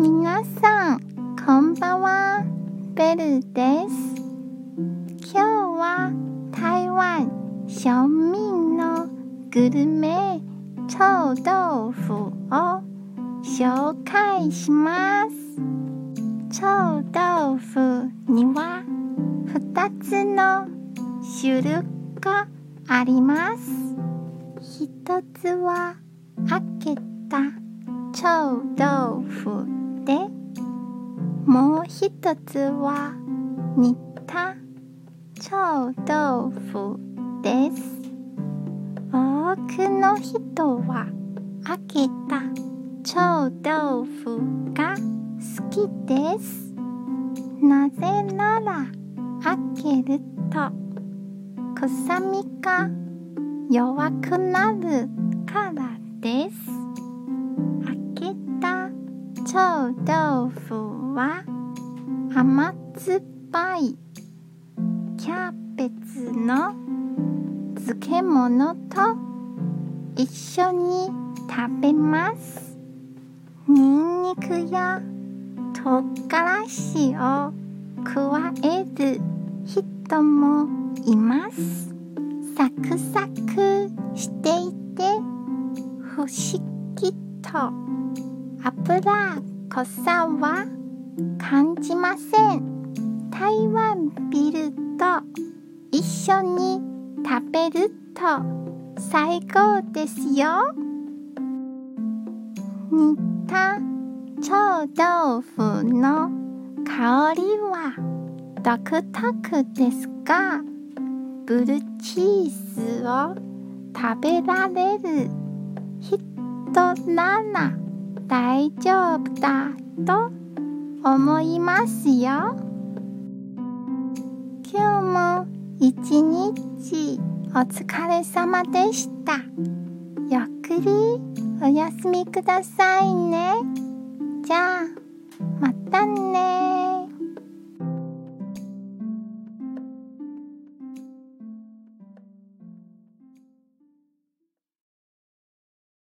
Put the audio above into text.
皆さん、こんばんは。ベルです。今日は台湾庶民のグルメ臭豆腐を紹介します。臭豆腐には2つの種類があります。一つは開けた臭豆腐でもう一つは煮た臭豆腐です。多くの人は開けた臭豆腐が好きです。なぜなら開けると臭みが弱くなるからです。臭豆腐は甘酸っぱいキャベツの漬物と一緒に食べます。ニンニクや唐辛子を加える人もいます。サクサクしていて不思議と。油濃さは感じません。台湾ビールと一緒に食べると最高ですよ。煮た臭豆腐の香りは独特ですがブルーチーズを食べられる人なら丈夫だと思いますよ。今日も一日お疲れ様でした。ゆっくりお休みくださいね。じゃあまたね